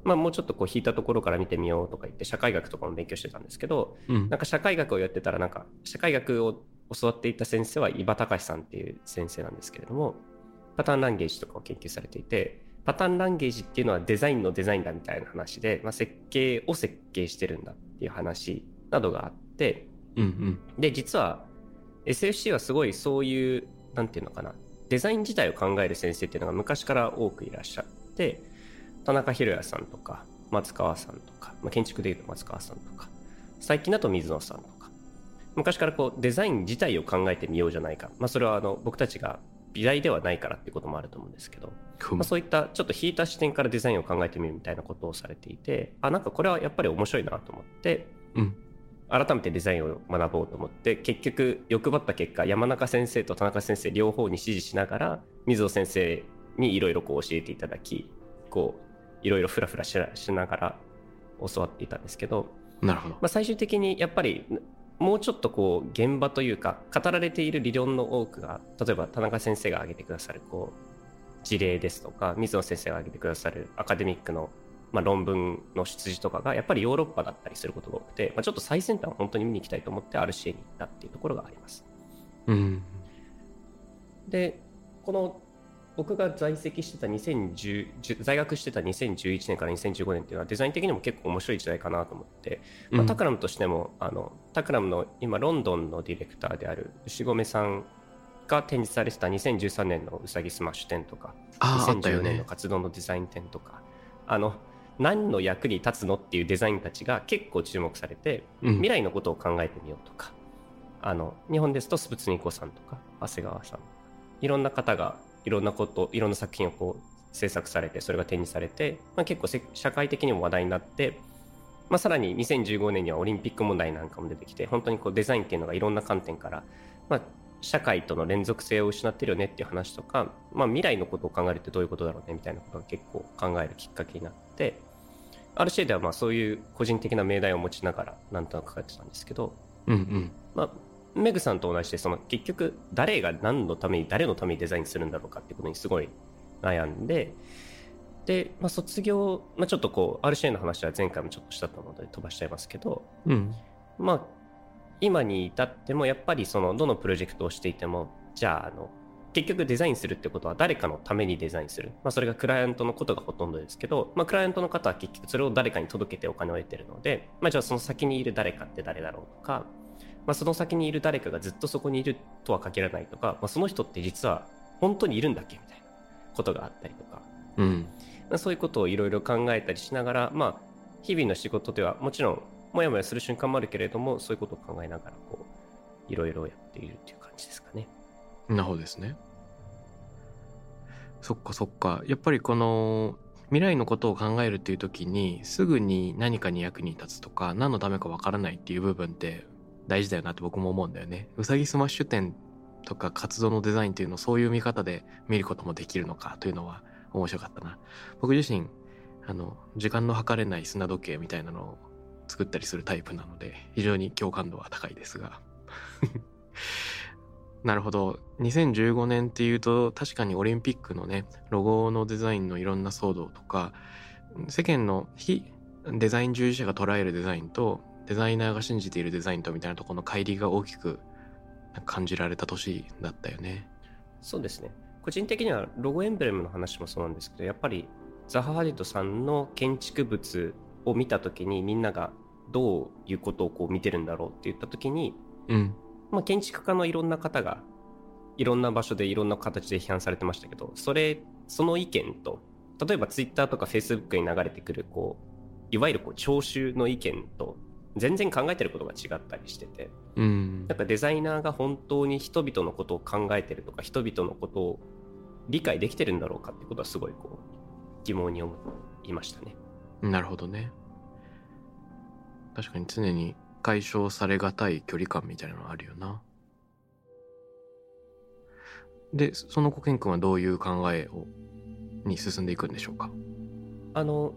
まあ、もうちょっとこう引いたところから見てみようとか言って社会学とかも勉強してたんですけどど。うん。なんか社会学をやってたらなんか社会学を教わっていた先生は伊庭隆さんっていう先生なんですけれどもパターンランゲージとかを研究されていてパターンランゲージっていうのはデザインのデザインだみたいな話で、まあ、設計を設計してるんだっていう話などがあってうんうん。で実は SFC はすごいそういうなんていうのかなデザイン自体を考える先生っていうのが昔から多くいらっしゃって田中宏也さんとか松川さんとか、まあ、建築でいうと松川さんとか最近だと水野さんとか昔からこうデザイン自体を考えてみようじゃないか、まあ、それはあの僕たちが美大ではないからっていうこともあると思うんですけど、まあ、そういったちょっと引いた視点からデザインを考えてみるみたいなことをされていてあなんかこれはやっぱり面白いなと思ってうん。改めてデザインを学ぼうと思って結局欲張った結果山中先生と田中先生両方に指示しながら水野先生にいろいろ教えていただきこういろいろフラフラししながら教わっていたんですけど、なるほど。まあ、最終的にやっぱりもうちょっとこう現場というか語られている理論の多くが例えば田中先生が挙げてくださるこう事例ですとか水野先生が挙げてくださるアカデミックの、まあ、論文の出自とかがやっぱりヨーロッパだったりすることが多くて、まあ、ちょっと最先端を本当に見に行きたいと思って RCA に行ったっていうところがあります。うんでこの僕が在籍してた2010じ在学してた2011年から2015年っていうのはデザイン的にも結構面白い時代かなと思って、まあ、 Takram としてもあの Takram の今ロンドンのディレクターである牛込さんが展示されてた2013年のうさぎスマッシュ展とかあああったよ2014年ねの活動のデザイン展とかあの何の役に立つのっていうデザインたちが結構注目されてうん。未来のことを考えてみようとか、あの日本ですとスプツニコさんとか長谷川さんいろんな方がいろんなこといろんな作品をこう制作されてそれが展示されて、まあ、結構せ社会的にも話題になって、まあ、さらに2015年にはオリンピック問題なんかも出てきて本当にこうデザインっていうのがいろんな観点から、まあ、社会との連続性を失ってるよねっていう話とか、まあ、未来のことを考えるってどういうことだろうねみたいなことが結構考えるきっかけになって RCA ではまあそういう個人的な命題を持ちながらなんとなく書いてたんですけど、うんうん。まあ、メグさんと同じでその結局誰が何のために誰のためにデザインするんだろうかっていうことにすごい悩んでで、まあ、卒業、まあ、ちょっとこう RCA の話は前回もちょっとしたと思うので飛ばしちゃいますけどうん。まあ今に至ってもやっぱりそのどのプロジェクトをしていてもじゃああの結局デザインするってことは誰かのためにデザインする、まあ、それがクライアントのことがほとんどですけど、まあ、クライアントの方は結局それを誰かに届けてお金を得てるので、まあ、じゃあその先にいる誰かって誰だろうとか、まあ、その先にいる誰かがずっとそこにいるとは限らないとか、まあ、その人って実は本当にいるんだっけみたいなことがあったりとか、うん。まあそういうことをいろいろ考えたりしながら、まあ、日々の仕事ではもちろんもやもやする瞬間もあるけれどもそういうことを考えながらこういろいろやっているっていう感じですかね。なるほどですね。そっかそっか。やっぱりこの未来のことを考えるっていう時にすぐに何かに役に立つとか何のためかわからないっていう部分って大事だよなって僕も思うんだよね。うさぎスマッシュ展とか活動のデザインっていうのをそういう見方で見ることもできるのかというのは面白かったな。僕自身あの時間の計れない砂時計みたいなのを作ったりするタイプなので非常に共感度は高いですが。なるほど。2015年っていうと確かにオリンピックのねロゴのデザインのいろんな騒動とか世間の非デザイン従事者が捉えるデザインとデザイナーが信じているデザインとみたいなところの乖離が大きく感じられた年だったよね。そうですね個人的にはロゴエンブレムの話もそうなんですけどやっぱりザハ・ハディッドさんの建築物を見た時にみんながどういうことをこう見てるんだろうって言った時にうんまあ、建築家のいろんな方がいろんな場所でいろんな形で批判されてましたけどそれその意見と例えばツイッターとかフェイスブックに流れてくるこういわゆるこう聴衆の意見と全然考えてることが違ったりしててうんなんかデザイナーが本当に人々のことを考えてるとか人々のことを理解できてるんだろうかってことはすごいこう疑問に思いましたね。なるほどね。確かに常に解消されがたい距離感みたいなのあるよな。で、そのコケン君はどういう考えをに進んでいくんでしょうか？あの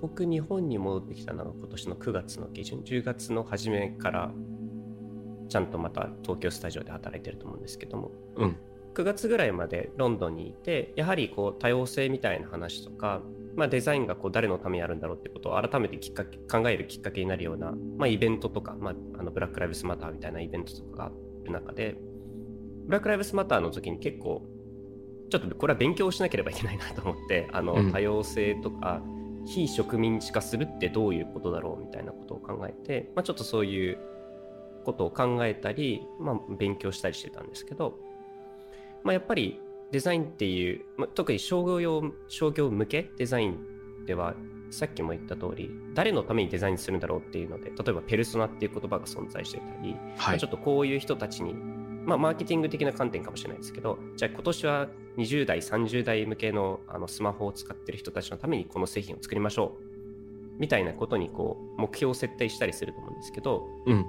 僕日本に戻ってきたのが今年の9月の下旬10月の初めからちゃんとまた東京スタジオで働いてると思うんですけども。うん。9月ぐらいまでロンドンにいてやはりこう多様性みたいな話とか、まあ、デザインがこう誰のためにあるんだろうってことを改めてきっかけ考えるきっかけになるような、まあ、イベントとか、まあ、あのブラック・ライブスマターみたいなイベントとかがある中でブラック・ライブスマターの時に結構ちょっとこれは勉強しなければいけないなと思ってあの、うん。多様性とか非植民地化するってどういうことだろうみたいなことを考えて、まあ、ちょっとそういうことを考えたり、まあ、勉強したりしてたんですけど、まあ、やっぱりデザインっていう、まあ、特に商業用商業向けデザインではさっきも言った通り誰のためにデザインするんだろうっていうので例えばペルソナっていう言葉が存在してたり、まはい。あちょっとこういう人たちに、まあ、マーケティング的な観点かもしれないですけどじゃあ今年は20代30代向けのあのスマホを使ってる人たちのためにこの製品を作りましょう。みたいなことにこう目標を設定したりすると思うんですけど、うん。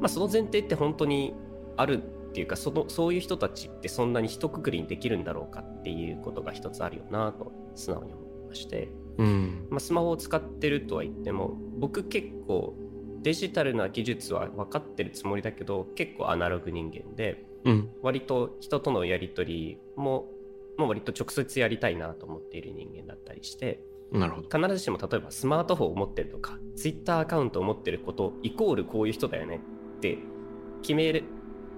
まあ、その前提って本当にあるっていうかそのそういう人たちってそんなに一括りにできるんだろうかっていうことが一つあるよなと素直に思いまして、うん。まあ、スマホを使ってるとは言っても僕結構デジタルな技術は分かってるつもりだけど結構アナログ人間でうん。割と人とのやり取りももう割と直接やりたいなと思っている人間だったりしてなるほど。必ずしも例えばスマートフォンを持ってるとか Twitter アカウントを持ってることイコールこういう人だよねって決め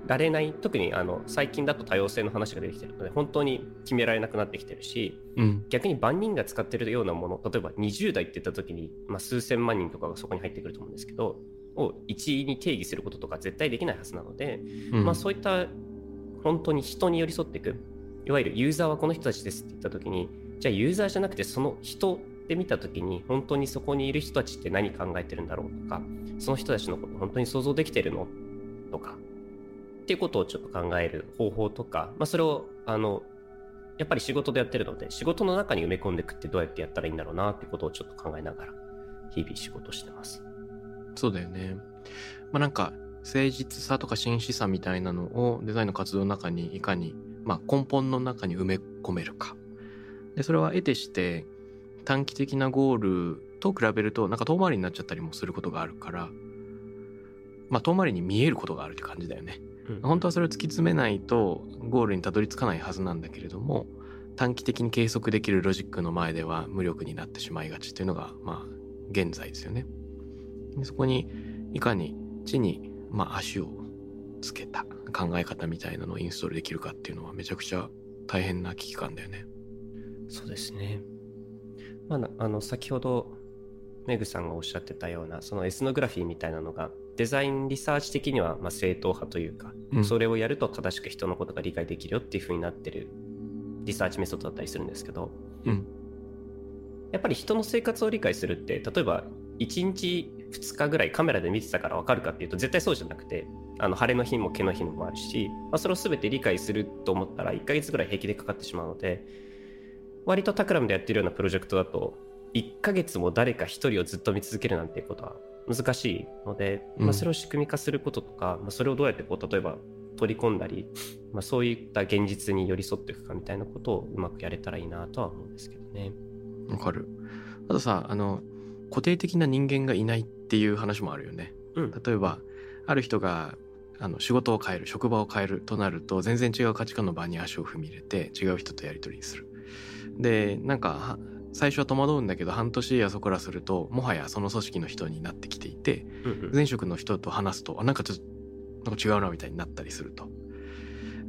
られない特にあの最近だと多様性の話が出てきてるので本当に決められなくなってきてるしうん。逆に万人が使ってるようなもの例えば20代って言った時に、まあ、数千万人とかがそこに入ってくると思うんですけどを一位に定義することとか絶対できないはずなので、うん。まあ、そういった本当に人に寄り添っていくいわゆるユーザーはこの人たちですって言った時にじゃあユーザーじゃなくてその人で見た時に本当にそこにいる人たちって何考えてるんだろうとかその人たちのこと本当に想像できてるのとかっていうことをちょっと考える方法とか、まあ、それをあのやっぱり仕事でやってるので仕事の中に埋め込んでいくってどうやってやったらいいんだろうなってことをちょっと考えながら日々仕事してます。そうだよね。まあなんか誠実さとか真摯さみたいなのをデザインの活動の中にいかに、まあ、根本の中に埋め込めるか。でそれは得てして短期的なゴールと比べるとなんか遠回りになっちゃったりもすることがあるからまあ遠回りに見えることがあるって感じだよね。本当はそれを突き詰めないとゴールにたどり着かないはずなんだけれども短期的に計測できるロジックの前では無力になってしまいがちっていうのがまあ現在ですよね。でそこにいかに地に、まあ、足をつけた考え方みたいなのをインストールできるかっていうのはめちゃくちゃ大変な危機感だよね。そうですね。まあな、あの先ほどメグさんがおっしゃってたようなそのエスノグラフィーみたいなのがデザインリサーチ的にはまあ正統派というか、うん。それをやると正しく人のことが理解できるよっていう風になってるリサーチメソッドだったりするんですけど、うん。やっぱり人の生活を理解するって例えば1日2日ぐらいカメラで見てたから分かるかっていうと絶対そうじゃなくてあの晴れの日もケの日もあるし、まあ、それを全て理解すると思ったら1ヶ月ぐらい平気でかかってしまうので割と Takram でやってるようなプロジェクトだと1ヶ月も誰か1人をずっと見続けるなんていうことは難しいので、うんまあ、それを仕組み化することとか、まあ、それをどうやってこう例えば取り込んだり、まあ、そういった現実に寄り添っていくかみたいなことをうまくやれたらいいなとは思うんですけどね。わかる。あとさあの固定的な人間がいないっていう話もあるよね。うん、例えばある人があの仕事を変える職場を変えるとなると全然違う価値観の場に足を踏み入れて違う人とやり取りする。でなんかは最初は戸惑うんだけど半年やそこらするともはやその組織の人になってきていてうんうん前職の人と話すとあなんかちょっとなんか違うなみたいになったりすると。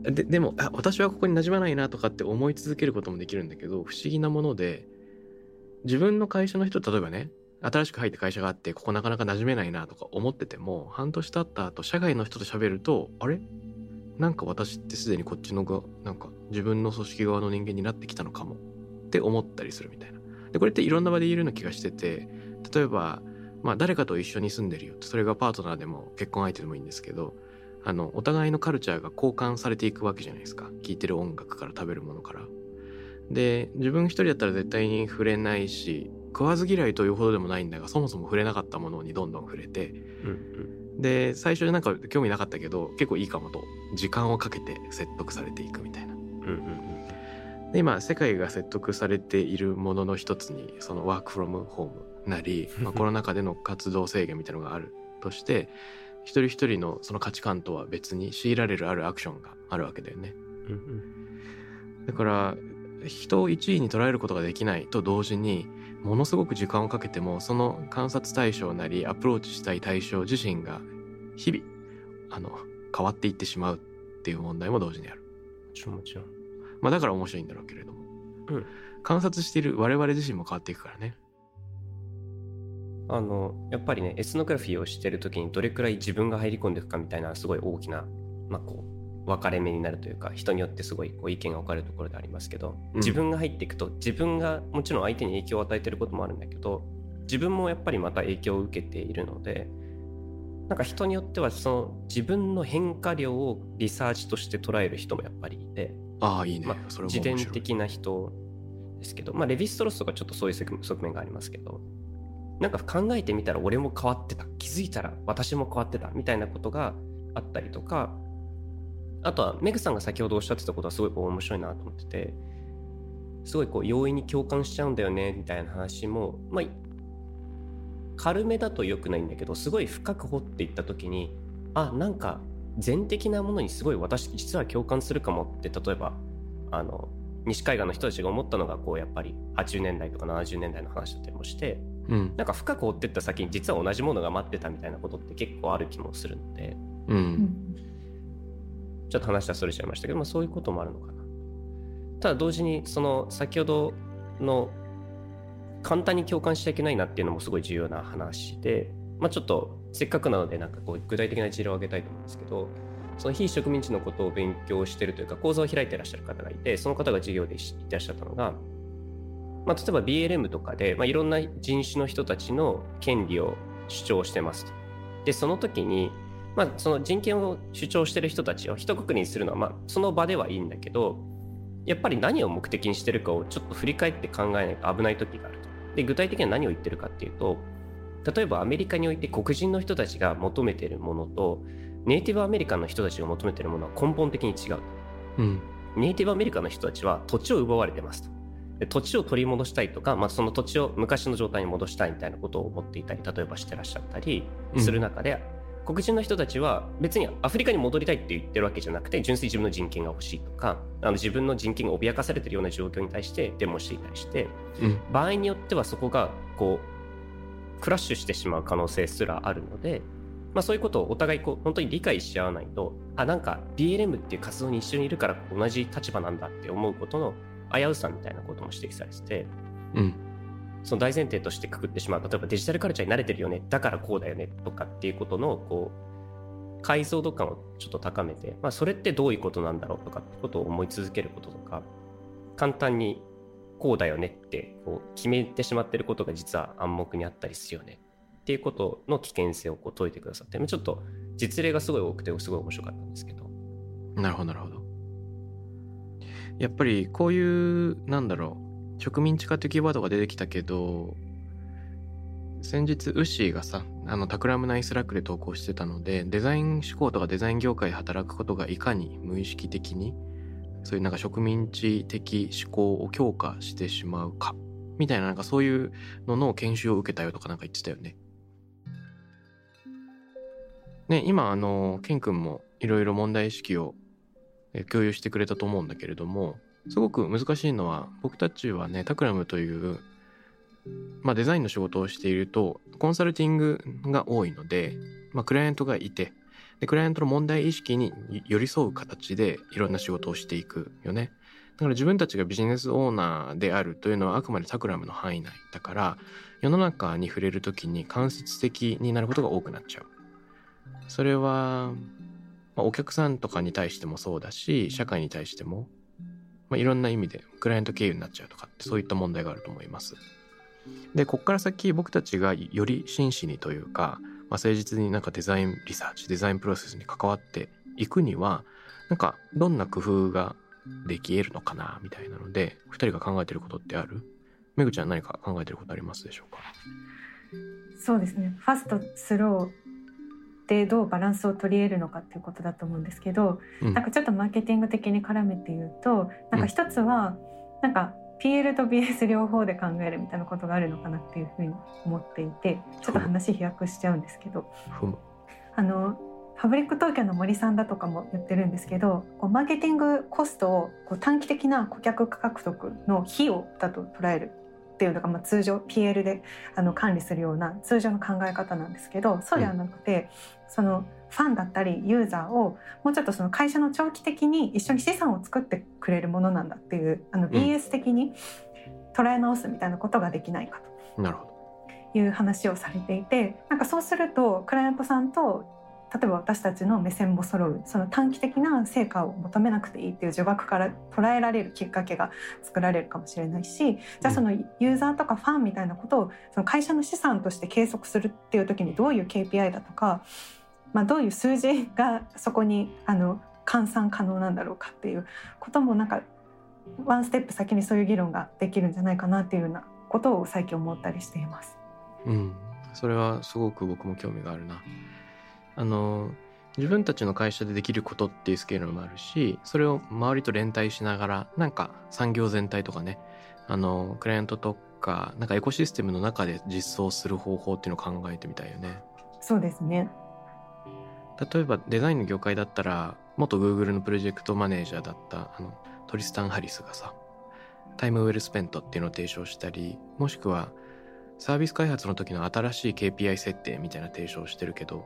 ででもあ私はここに馴染まないなとかって思い続けることもできるんだけど不思議なもので自分の会社の人例えばね新しく入った会社があってここなかなか馴染めないなとか思ってても半年経った後社外の人と喋るとあれ？なんか私ってすでにこっちのがなんか自分の組織側の人間になってきたのかもって思ったりするみたいな。でこれっていろんな場で言えるような気がしてて例えば、まあ、誰かと一緒に住んでるよそれがパートナーでも結婚相手でもいいんですけどあのお互いのカルチャーが交換されていくわけじゃないですか。聴いてる音楽から食べるものから。で自分一人だったら絶対に触れないし食わず嫌いというほどでもないんだがそもそも触れなかったものにどんどん触れて。うんで最初なんか興味なかったけど結構いいかもと。時間をかけて説得されていくみたいな。うんうんうんうんで今世界が説得されているものの一つにそのワークフロムホームなり、まあ、コロナ禍での活動制限みたいなのがあるとして一人一人のその価値観とは別に強いられるあるアクションがあるわけだよね。だから人を一位に捉えることができないと同時にものすごく時間をかけてもその観察対象なりアプローチしたい対象自身が日々あの変わっていってしまうっていう問題も同時にある。もちろんもちろん。まあだから面白いんだろうけれども、うん。観察している我々自身も変わっていくからね。あのやっぱりねエスノグラフィーをしてる時にどれくらい自分が入り込んでいくかみたいなすごい大きな、まあ、こう分かれ目になるというか人によってすごいこう意見が分かれるところでありますけど、うん。自分が入っていくと自分がもちろん相手に影響を与えてることもあるんだけど自分もやっぱりまた影響を受けているのでなんか人によってはその自分の変化量をリサーチとして捉える人もやっぱりいて、ああいいね、まあ自伝的な人ですけど、まあ、レヴィ・ストロスとかちょっとそういう側側面がありますけどなんか考えてみたら俺も変わってた。気づいたら私も変わってた。みたいなことがあったりとかあとはメグさんが先ほどおっしゃってたことはすごいこう面白いなと思っててすごいこう容易に共感しちゃうんだよねみたいな話もまあ軽めだと良くないんだけどすごい深く掘っていった時にあなんか全的なものにすごい私実は共感するかもって例えばあの西海岸の人たちが思ったのがこうやっぱり80年代とか70年代の話だったりもしてうん。なんか深く掘ってった先に実は同じものが待ってたみたいなことって結構ある気もするのでうん、うん。ちょっと話はそれちゃいましたけど、まあ、そういうこともあるのかな。ただ同時にその先ほどの簡単に共感しちゃいけないなっていうのもすごい重要な話で、まあ、ちょっとせっかくなのでなんかこう具体的な事例を挙げたいと思うんですけどその非植民地のことを勉強してるというか講座を開いてらっしゃる方がいてその方が授業で言ってらっしゃったのが、まあ、例えば BLM とかで、まあ、いろんな人種の人たちの権利を主張してますと。でその時にまあ、その人権を主張してる人たちを一括りにするのは、まあ、その場ではいいんだけどやっぱり何を目的にしてるかをちょっと振り返って考えないと危ない時があると。で具体的には何を言ってるかっていうと例えばアメリカにおいて黒人の人たちが求めてるものとネイティブアメリカンの人たちが求めてるものは根本的に違うと。うんネイティブアメリカンの人たちは土地を奪われてますと。で土地を取り戻したいとか、まあ、その土地を昔の状態に戻したいみたいなことを思っていたり例えばしてらっしゃったりする中で、黒人の人たちは別にアフリカに戻りたいって言ってるわけじゃなくて純粋に自分の人権が欲しいとかあの自分の人権が脅かされてるような状況に対してデモしていたりしてうん場合によってはそこがこうクラッシュしてしまう可能性すらあるので、まあ、そういうことをお互いこう本当に理解し合わないとあなんか BLM っていう活動に一緒にいるから同じ立場なんだって思うことの危うさみたいなことも指摘されててうん。その大前提としてくくってしまう。例えばデジタルカルチャーに慣れてるよね。だからこうだよねとかっていうことのこう解像度感をちょっと高めて、まあ、それってどういうことなんだろうとかってことを思い続けることとか簡単にこうだよねってこう決めてしまってることが実は暗黙にあったりするよね。っていうことの危険性をこう説いてくださってちょっと実例がすごい多くてすごい面白かったんですけど。なるほどなるほど。やっぱりこういうなんだろう植民地化っていうキーワードが出てきたけど先日ウッシーがさあの Takram 内 Slack で投稿してたのでデザイン思考とかデザイン業界で働くことがいかに無意識的にそういうなんか植民地的思考を強化してしまうかみたいななんかそういうのの研修を受けたよとかなんか言ってたよね。ね今あのケン君もいろいろ問題意識をえ共有してくれたと思うんだけれどもすごく難しいのは僕たちはねタクラムという、まあ、デザインの仕事をしているとコンサルティングが多いので、まあ、クライアントがいてでクライアントの問題意識に寄り添う形でいろんな仕事をしていくよねだから自分たちがビジネスオーナーであるというのはあくまでタクラムの範囲内だから世の中に触れる時に間接的になることが多くなっちゃうそれはまあ、お客さんとかに対してもそうだし社会に対しても、まあ、いろんな意味でクライアント経由になっちゃうとかってそういった問題があると思います。でこっから先僕たちがより真摯にというか、まあ、誠実になんかデザインリサーチデザインプロセスに関わっていくにはなんかどんな工夫ができ得るのかなみたいなので2人が考えてることってある？めぐちゃん何か考えてることありますでしょうか？そうですね。ファストスローでどうバランスを取り得るのかっていうことだと思うんですけど、うん。なんかちょっとマーケティング的に絡めて言うとなんか一つは、なんか PL と BS 両方で考えるみたいなことがあるのかなっていうふうに思っていてちょっと話飛躍しちゃうんですけど。あのファブリック東京の森さんだとかも言ってるんですけどこうマーケティングコストをこう短期的な顧客獲得の費用だと捉えるっていうのがまあ通常 PL であの管理するような通常の考え方なんですけどそうではなくて、そのファンだったりユーザーをもうちょっとその会社の長期的に一緒に資産を作ってくれるものなんだっていうあの BS 的に捉え直すみたいなことができないかなるほど。という話をされていてなんかそうするとクライアントさんと例えば私たちの目線も揃うその短期的な成果を求めなくていいっていう呪縛から捉えられるきっかけが作られるかもしれないしじゃあそのユーザーとかファンみたいなことをその会社の資産として計測するっていう時にどういう KPI だとか、まあ、どういう数字がそこにあの換算可能なんだろうかっていうこともなんかワンステップ先にそういう議論ができるんじゃないかなっていうようなことを最近思ったりしています。うんそれはすごく僕も興味があるなあの自分たちの会社でできることっていうスケールもあるしそれを周りと連帯しながらなんか産業全体とかねあのクライアントとかなんかエコシステムの中で実装する方法っていうのを考えてみたいよねそうですね。例えばデザインの業界だったら元 Google のプロジェクトマネージャーだったあのトリスタン・ハリスがさタイムウェルスペントっていうのを提唱したりもしくはサービス開発の時の新しい KPI 設定みたいな提唱をしてるけど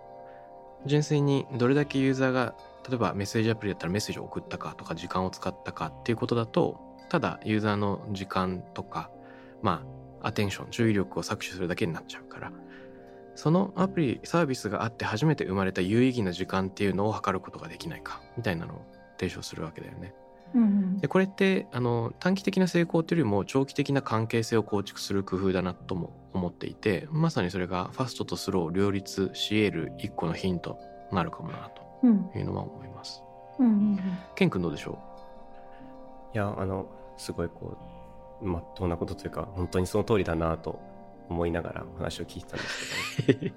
純粋にどれだけユーザーが例えばメッセージアプリだったらメッセージを送ったかとか時間を使ったかっていうことだとただユーザーの時間とかまあアテンション注意力を搾取するだけになっちゃうからそのアプリサービスがあって初めて生まれた有意義な時間っていうのを測ることができないかみたいなのを提唱するわけだよね。うんうんでこれってあの短期的な成功というよりも長期的な関係性を構築する工夫だなとも思っていてまさにそれがファストとスローを両立し得る一個のヒントになるかもなうんというのは思います。うんうんケン君どうでしょいやあのすごいこうまっとうなことというか本当にその通りだなと思いながらお話を聞いてたんですけど。う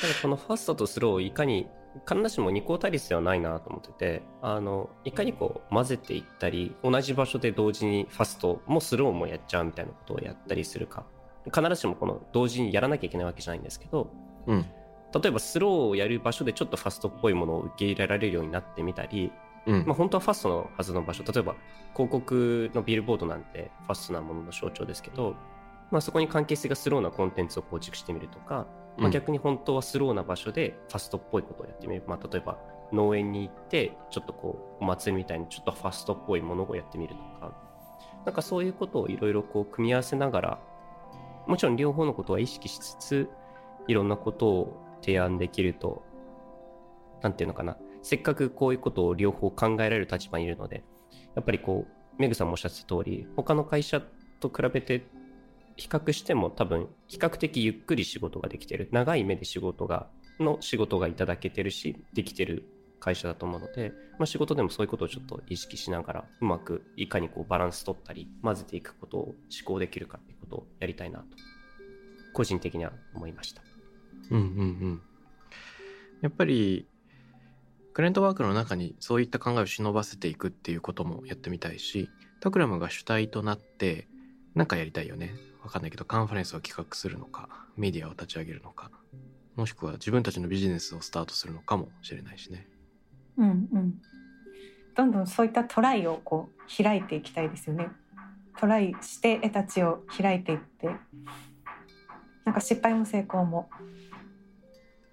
ただこのファストとスローをいかに必ずしも二項対立ではないなと思っててあのいかにこう混ぜていったり同じ場所で同時にファストもスローもやっちゃうみたいなことをやったりするか。必ずしもこの同時にやらなきゃいけないわけじゃないんですけどうん。例えばスローをやる場所でちょっとファストっぽいものを受け入れられるようになってみたり、うん。まあ、本当はファストのはずの場所例えば広告のビルボードなんてファストなものの象徴ですけど、まあ、そこに関係性がスローなコンテンツを構築してみるとか、まあ、うん。逆に本当はスローな場所でファストっぽいことをやってみる、まあ、例えば農園に行ってちょっとこうお祭りみたいにちょっとファストっぽいものをやってみるとか。なんかそういうことをいろいろこう組み合わせながらもちろん両方のことは意識しつついろんなことを提案できるとなんていうのかな。せっかくこういうことを両方考えられる立場にいるのでやっぱりこうメグさんもおっしゃってた通り他の会社と比べて比較しても多分比較的ゆっくり仕事ができてる。長い目で仕事がの仕事がいただけてるしできてる会社だと思うので、まあ、仕事でもそういうことをちょっと意識しながらうまくいかにこうバランス取ったり混ぜていくことを思考できるかっていうことをやりたいなと個人的には思いました。うんうんうん。やっぱりクライアントワークの中にそういった考えを忍ばせていくっていうこともやってみたいしタクラムが主体となって何かやりたいよね。わかんないけどカンファレンスを企画するのかメディアを立ち上げるのかもしくは自分たちのビジネスをスタートするのかもしれないしねうんうんどんどんそういったトライをこう開いていきたいですよね。トライして得たちを開いていってなんか失敗も成功も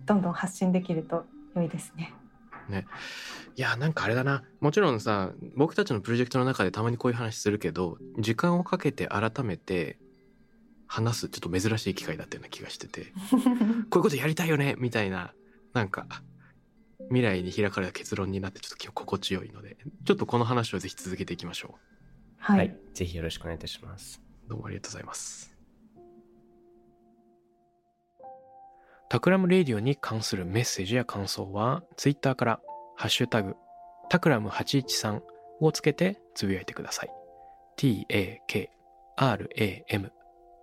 どんどん発信できると良いですね。いやなんかあれだなもちろんさ僕たちのプロジェクトの中でたまにこういう話するけど時間をかけて改めて話すちょっと珍しい機会だったような気がしてて。こういうことやりたいよねみたいななんか未来に開かれた結論になってちょっと心地よいので。ちょっとこの話をぜひ続けていきましょはい、はい、ぜひよろしくお願いいたします。うどうもありがとうございます。 Takram Radio に関するメッセージや感想はツイッターからハッシュタグタクラム813をつけてつぶやいてください